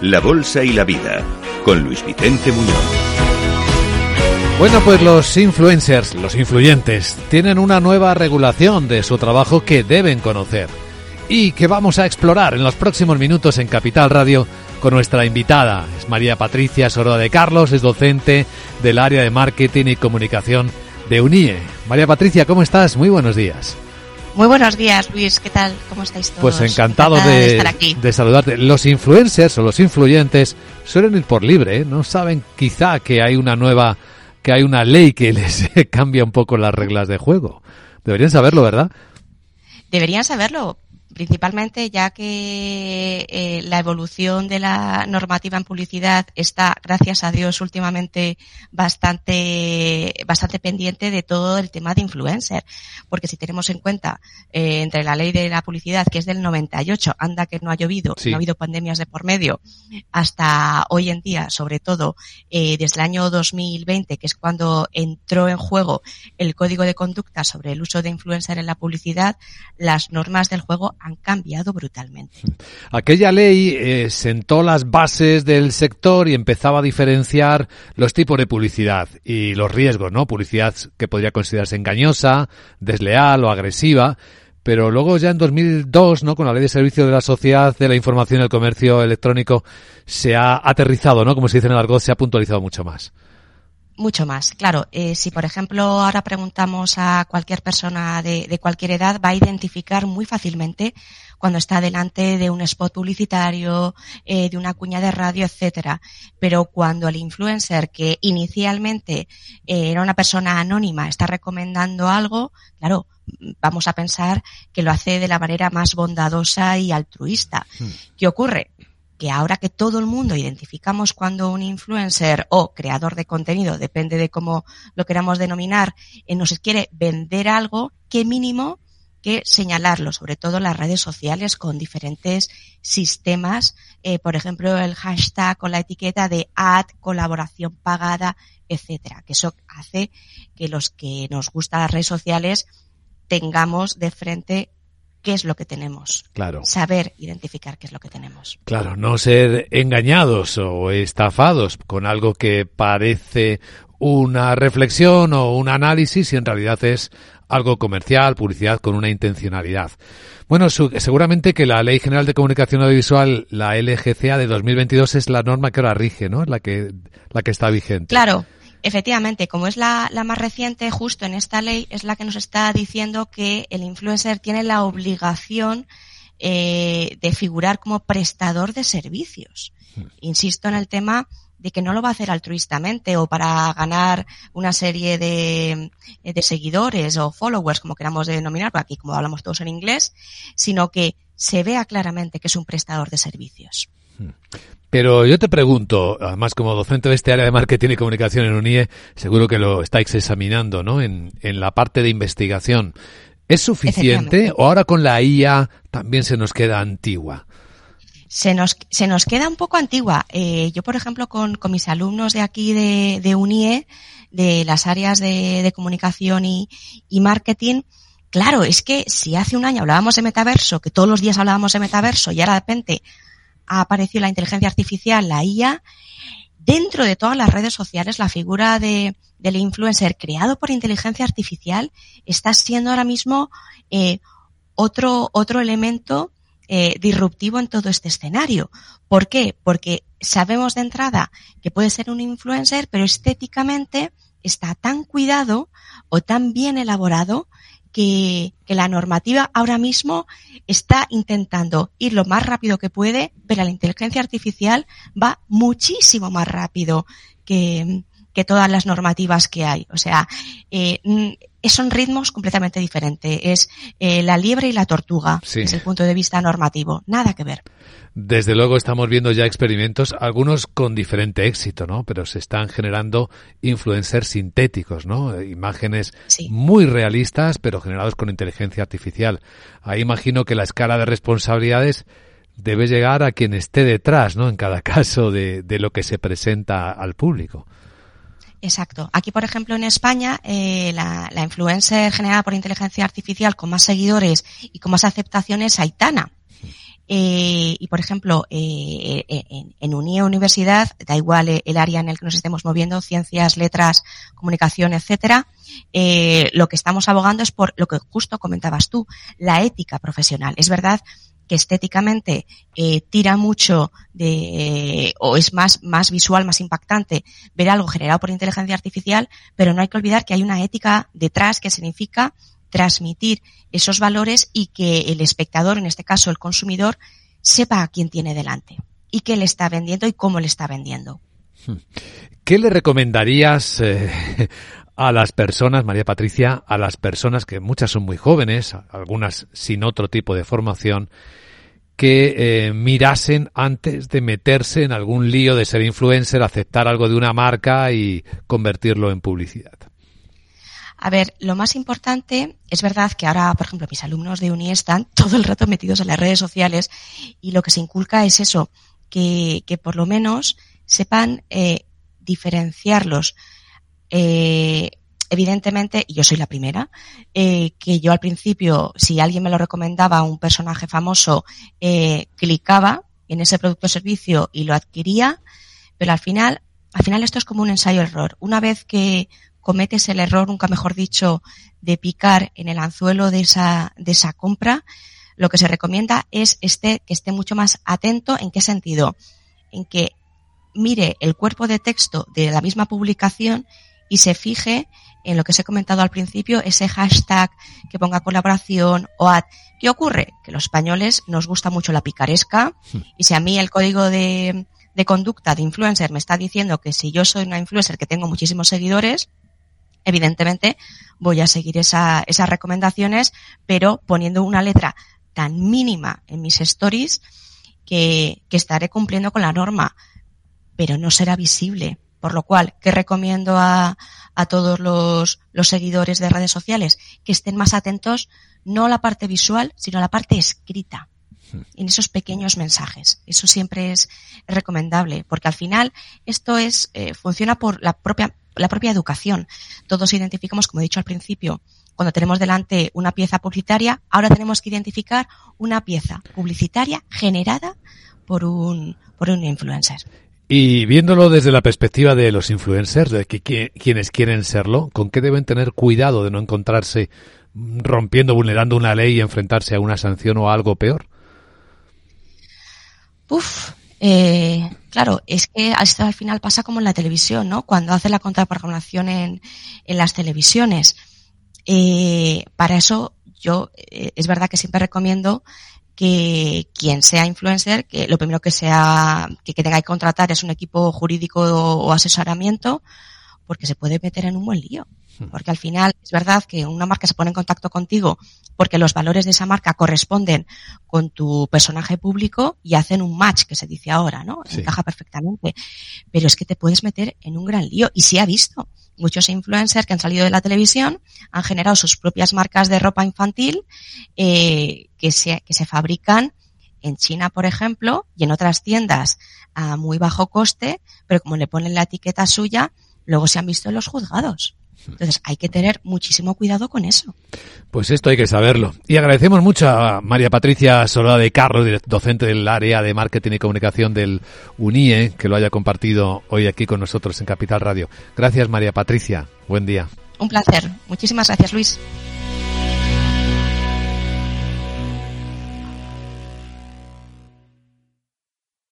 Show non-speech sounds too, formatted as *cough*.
La Bolsa y la Vida, con Luis Vicente Muñoz. Bueno, pues los influencers, los influyentes, tienen una nueva regulación de su trabajo que deben conocer y que vamos a explorar en los próximos minutos en Capital Radio con nuestra invitada. Es María Patricia Soroa de Carlos, es docente del área de marketing y comunicación de UNIE. María Patricia, ¿cómo estás? Muy buenos días. Muy buenos días, Luis. ¿Qué tal? ¿Cómo estáis todos? Pues encantado de, estar aquí. de saludarte. Los influencers o los influyentes suelen ir por libre, ¿eh? no saben quizá que hay una nueva, que hay una ley que *laughs* les cambia un poco las reglas de juego. Deberían saberlo, ¿verdad? Deberían saberlo, principalmente ya que eh, la evolución de la normativa en publicidad está, gracias a Dios, últimamente bastante, bastante pendiente de todo el tema de influencer. Porque si tenemos en cuenta eh, entre la ley de la publicidad, que es del 98, anda que no ha llovido, no ha habido pandemias de por medio, hasta hoy en día, sobre todo eh, desde el año 2020, que es cuando entró en juego el código de conducta sobre el uso de influencer en la publicidad, las normas del juego han cambiado brutalmente. Aquella ley eh, sentó las bases del sector y empezaba a diferenciar los tipos de publicidad y los riesgos, ¿no? Publicidad que podría considerarse engañosa, desleal o agresiva. Pero luego ya en 2002, ¿no? Con la ley de servicio de la sociedad de la información y el comercio electrónico se ha aterrizado, ¿no? Como se dice en el argot, se ha puntualizado mucho más mucho más. Claro, eh, si por ejemplo ahora preguntamos a cualquier persona de, de, cualquier edad, va a identificar muy fácilmente cuando está delante de un spot publicitario, eh, de una cuña de radio, etcétera. Pero cuando el influencer que inicialmente eh, era una persona anónima está recomendando algo, claro, vamos a pensar que lo hace de la manera más bondadosa y altruista. Hmm. ¿Qué ocurre? Que ahora que todo el mundo identificamos cuando un influencer o creador de contenido, depende de cómo lo queramos denominar, eh, nos quiere vender algo, qué mínimo que señalarlo, sobre todo las redes sociales con diferentes sistemas, eh, por ejemplo el hashtag con la etiqueta de ad, colaboración pagada, etcétera, que eso hace que los que nos gustan las redes sociales tengamos de frente qué es lo que tenemos. Claro. Saber identificar qué es lo que tenemos. Claro, no ser engañados o estafados con algo que parece una reflexión o un análisis y en realidad es algo comercial, publicidad con una intencionalidad. Bueno, seguramente que la Ley General de Comunicación Audiovisual, la LGCA de 2022 es la norma que ahora rige, ¿no? Es la que la que está vigente. Claro. Efectivamente, como es la, la, más reciente, justo en esta ley es la que nos está diciendo que el influencer tiene la obligación eh, de figurar como prestador de servicios. Hmm. Insisto en el tema de que no lo va a hacer altruistamente o para ganar una serie de, de seguidores o followers, como queramos denominar, aquí como hablamos todos en inglés, sino que se vea claramente que es un prestador de servicios. Hmm. Pero yo te pregunto, además como docente de este área de marketing y comunicación en UNIE, seguro que lo estáis examinando, ¿no? En, en la parte de investigación. ¿Es suficiente o ahora con la IA también se nos queda antigua? Se nos, se nos queda un poco antigua. Eh, yo, por ejemplo, con, con, mis alumnos de aquí de, de UNIE, de las áreas de, de comunicación y, y marketing, claro, es que si hace un año hablábamos de metaverso, que todos los días hablábamos de metaverso y ahora de repente ha aparecido la inteligencia artificial, la IA, dentro de todas las redes sociales la figura de, del influencer creado por inteligencia artificial está siendo ahora mismo eh, otro, otro elemento eh, disruptivo en todo este escenario. ¿Por qué? Porque sabemos de entrada que puede ser un influencer, pero estéticamente está tan cuidado o tan bien elaborado que, la normativa ahora mismo está intentando ir lo más rápido que puede, pero la inteligencia artificial va muchísimo más rápido que, que todas las normativas que hay. O sea, eh, son ritmos completamente diferentes. Es eh, la liebre y la tortuga desde el punto de vista normativo. Nada que ver. Desde luego estamos viendo ya experimentos, algunos con diferente éxito, ¿no? Pero se están generando influencers sintéticos, ¿no? Imágenes muy realistas, pero generados con inteligencia artificial. Ahí imagino que la escala de responsabilidades debe llegar a quien esté detrás, ¿no? En cada *laughs* caso de, de lo que se presenta al público. Exacto. Aquí, por ejemplo, en España, eh, la, la, influencer generada por inteligencia artificial con más seguidores y con más aceptaciones es Aitana. Eh, y por ejemplo, eh, en, en Universidad, da igual el área en el que nos estemos moviendo, ciencias, letras, comunicación, etcétera, lo que estamos abogando es por lo que justo comentabas tú, la ética profesional. Es verdad que estéticamente eh, tira mucho de o es más más visual, más impactante ver algo generado por inteligencia artificial, pero no hay que olvidar que hay una ética detrás que significa transmitir esos valores y que el espectador, en este caso el consumidor, sepa a quién tiene delante y qué le está vendiendo y cómo le está vendiendo. Hmm. ¿Qué le recomendarías eh, a las personas, María Patricia, a las personas que muchas son muy jóvenes, algunas sin otro tipo de formación, que eh, mirasen antes de meterse en algún lío de ser influencer, aceptar algo de una marca y convertirlo en publicidad? A ver, lo más importante es verdad que ahora, por ejemplo, mis alumnos de uni están *laughs* todo el rato metidos en las redes sociales y lo que se inculca es eso, que, que por lo menos sepan eh, diferenciarlos eh, evidentemente, y yo soy la primera, eh, que yo al principio, si alguien me lo recomendaba, un personaje famoso, eh, clicaba en ese producto o servicio y lo adquiría, pero al final, al final esto es como un ensayo-error. Una vez que cometes el error, nunca mejor dicho, de picar en el anzuelo de esa, de esa compra, lo que se recomienda es este, que esté mucho más atento. ¿En qué sentido? En que mire el cuerpo de texto de la misma publicación y se fije en lo que os he comentado al principio, ese hashtag que ponga colaboración o ad. ¿Qué ocurre? Que los españoles nos gusta mucho la picaresca hmm. y si a mí el código de, de conducta de influencer me está diciendo que si yo soy una influencer que tengo muchísimos seguidores, evidentemente voy a seguir esa, esas recomendaciones, pero poniendo una letra tan mínima en mis stories que, que estaré cumpliendo con la norma, pero no será visible. Por lo cual, ¿qué recomiendo a, a todos los, los seguidores de redes sociales? Que estén más atentos no a la parte visual, sino a la parte escrita hmm. en esos pequeños mensajes. Eso siempre es recomendable, porque al final esto es eh, funciona por la propia la propia educación. Todos identificamos, como he dicho al principio, cuando tenemos delante una pieza publicitaria, ahora tenemos que identificar una pieza publicitaria generada por un por un influencer. Y viéndolo desde la perspectiva de los influencers, de que, quienes quieren serlo, ¿con qué deben tener cuidado de no encontrarse rompiendo, vulnerando una ley y enfrentarse a una sanción o a algo peor? Uf, eh, claro, es que esto al final pasa como en la televisión, ¿no? Cuando hace la contraprogramación en, en las televisiones. Eh, para eso yo eh, es verdad que siempre recomiendo que quien sea influencer, que lo primero que sea, que, tenga que contratar es un equipo jurídico o, asesoramiento, porque se puede meter en un buen lío. Hmm. Porque al final es verdad que una marca se pone en contacto contigo porque los valores de esa marca corresponden con tu personaje público y hacen un match, que se dice ahora, ¿no? Encaja perfectamente. Pero es que te puedes meter en un gran lío y se ha visto muchos influencers que han salido de la televisión han generado sus propias marcas de ropa infantil eh, que, se, que se fabrican en China, por ejemplo, y en otras tiendas a muy bajo coste, pero como le ponen la etiqueta suya, luego se han visto en los juzgados. Entonces hay que tener muchísimo cuidado con eso. Pues esto hay que saberlo. Y agradecemos mucho a María Patricia Solada de Carlos, docente del área de marketing y comunicación del UNIE, que lo haya compartido hoy aquí con nosotros en Capital Radio. Gracias María Patricia. Buen día. Un placer. Muchísimas gracias Luis.